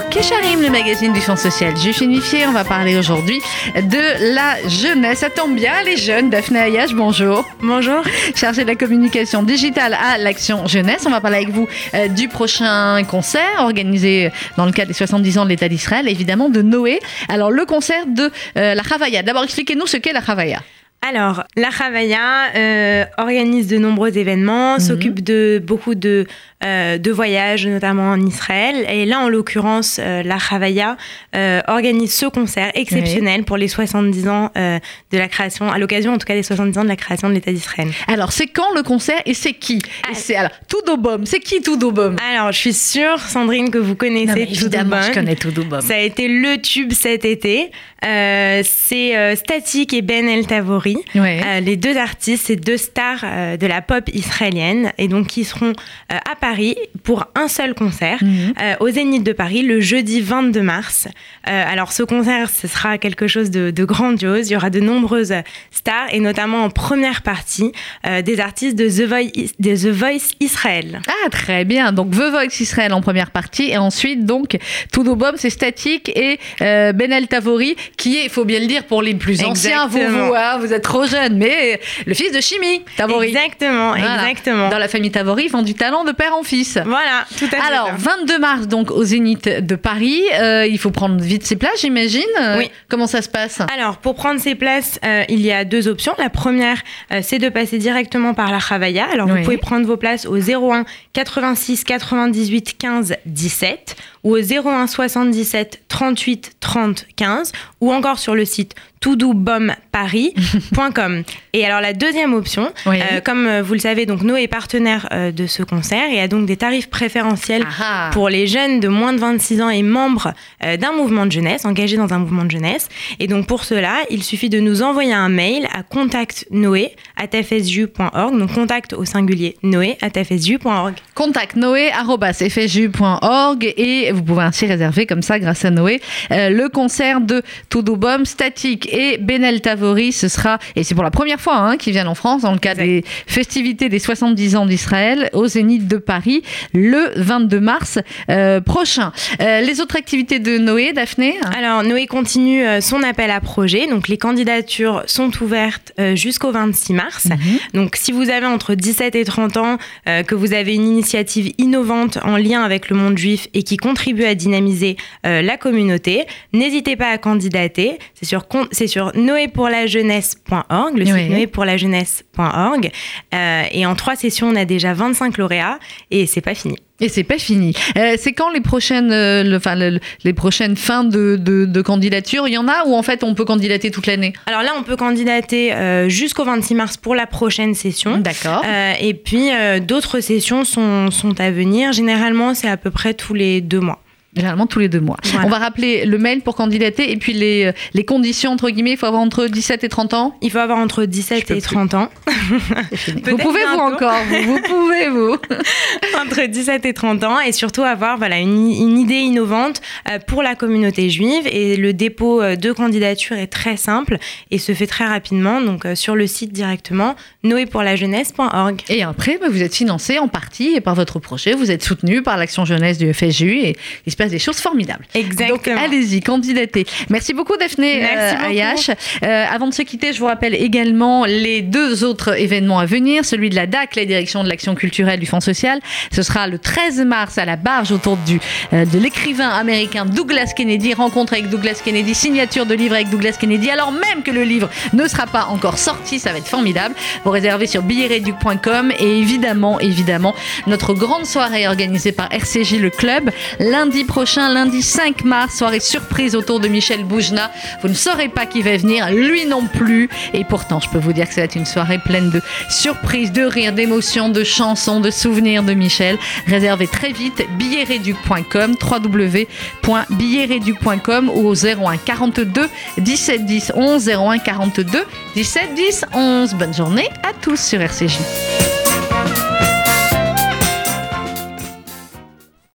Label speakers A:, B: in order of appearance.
A: Charim, le magazine du Fonds social juif unifié. On va parler aujourd'hui de la jeunesse. Ça tombe bien, les jeunes. Daphné Ayash, bonjour.
B: Bonjour.
A: Chargée de la communication digitale à l'Action Jeunesse. On va parler avec vous euh, du prochain concert organisé dans le cadre des 70 ans de l'État d'Israël, évidemment de Noé. Alors, le concert de euh, la Chavaya. D'abord, expliquez-nous ce qu'est la Chavaya.
B: Alors, la Chavaya euh, organise de nombreux événements, s'occupe de beaucoup de euh, de voyage, notamment en Israël. Et là, en l'occurrence, euh, la Chavaya euh, organise ce concert exceptionnel pour les 70 ans de la création, à l'occasion en tout cas des 70 ans de la création de l'État d'Israël.
A: Alors, c'est quand le concert et c'est qui ah. C'est alors Toudobom. C'est qui Toudobom
B: Alors, je suis sûre, Sandrine, que vous connaissez
A: Évidemment, je connais Toudobom.
B: Ça a été le tube cet été. c'est Static et Ben El Tavori, les deux artistes, ces deux stars de la pop israélienne, et donc qui seront à Paris pour un seul concert mhm. euh, au Zénith de Paris le jeudi 22 mars. Euh, alors ce concert, ce sera quelque chose de, grandiose. Il y aura de nombreuses stars et notamment en première partie euh, des artistes de The, Voice, de The Voice Israël.
A: Ah très bien. Donc The Voice Israël en première partie et ensuite donc Todo Bomb, c'est Statique et Benel Tavori qui est, il faut bien le dire pour les plus anciens, vous vous, hein, vous êtes trop jeune, mais le fils de Chimie Tavori.
B: Exactement, exactement.
A: Dans la famille Tavori, ils font du talent de père en fils.
B: Voilà, tout à
A: fait. Alors, 22 mars, donc au Zénith de Paris. Euh, il faut prendre vite ses places, j'imagine. Euh,
B: oui.
A: Comment ça se passe
B: Alors, pour prendre ses places, euh, il y a deux options. La première, c'est de passer directement par la Chavaya. Alors, vous pouvez prendre vos places au 01 86 98 15 17 ou au 01 77 38 30 15 ou encore sur le site Et alors la deuxième option, euh, comme euh, vous le savez, donc Noé est partenaire euh, de ce concert et a donc des tarifs préférentiels ah ah. pour les jeunes de moins de 26 ans et membres d'un mouvement de jeunesse, engagés dans un mouvement de jeunesse. Et donc pour cela, il suffit de nous envoyer un mail à contactnoé@fsju.org, donc contact au singulier noé@fsju.org.
A: Contact noé@fsju.org et vous pouvez ainsi réserver comme ça grâce à Noé le concert de Toudoubom Statique et Benel Tavori. Ce sera, et c'est pour la première fois hein, qu'ils viennent en France dans le cadre des festivités des 70 ans d'Israël au Zénith de Paris le 22 mars euh, prochain. Euh, les autres activités de Noé, Daphné
B: Alors, Noé continue euh, son appel à projet. Donc, les candidatures sont ouvertes jusqu'au 26 mars. Mhm. Donc, si vous avez entre 17 et 30 ans, que vous avez une initiative innovante en lien avec le monde juif et qui contribue à dynamiser la communauté, n'hésitez pas à candidater. C'est sur, c'est sur le site noépourlajeunesse.org. Euh, et en trois sessions, on a déjà 25 lauréats et c'est pas fini.
A: Et c'est pas fini. Euh, c'est quand les prochaines, euh, enfin, les prochaines fins de, de, candidature? Il y en a ou en fait on peut candidater toute l'année?
B: Alors là, on peut candidater jusqu'au 26 mars pour la prochaine session.
A: D'accord.
B: et puis d'autres sessions sont, sont à venir. Généralement, c'est à peu près tous les deux mois.
A: Généralement tous les deux mois. On va rappeler le mail pour candidater et puis les, les conditions, entre guillemets, il faut avoir entre 17 et 30 ans
B: Il faut avoir entre 17 et 30 ans.
A: vous pouvez vous encore, vous, pouvez vous.
B: entre 17 et 30 ans et surtout avoir voilà, une, une idée innovante euh, pour la communauté juive et le dépôt euh, de candidature est très simple et se fait très rapidement donc euh, sur le site directement noépourlajeunesse.org.
A: Et après, bah, vous êtes financé en partie par votre projet, vous êtes soutenu par l'action jeunesse du FSJU et il se passe des choses formidables.
B: Exactement.
A: Donc allez-y, candidatez. Merci beaucoup Daphné Merci euh, Ayash. Euh, avant de se quitter, je vous rappelle également les deux autres événements à venir. Celui de la DAC, la direction de l'action culturelle du Fonds social. Ce sera le 13 mars à la barge autour du, euh, de l'écrivain américain Douglas Kennedy. Rencontre avec Douglas Kennedy, signature de livre avec Douglas Kennedy. Alors même que le livre ne sera pas encore sorti, ça va être formidable. Vous réservez sur billetreduc.com et évidemment, évidemment, notre grande soirée organisée par RCJ Le Club lundi prochain, lundi 5 mars, soirée surprise autour de Michel Boujna. Vous ne saurez pas qui va venir, lui non plus. Et pourtant, je peux vous dire que ça va être une soirée de surprises, de rires, d'émotions, de chansons, de souvenirs de Michel. Réservez très vite billetreduc.com, www.billetreduc.com ou au 01 42 17 10 11 01 42 17 10 11. Bonne journée à tous sur RCJ.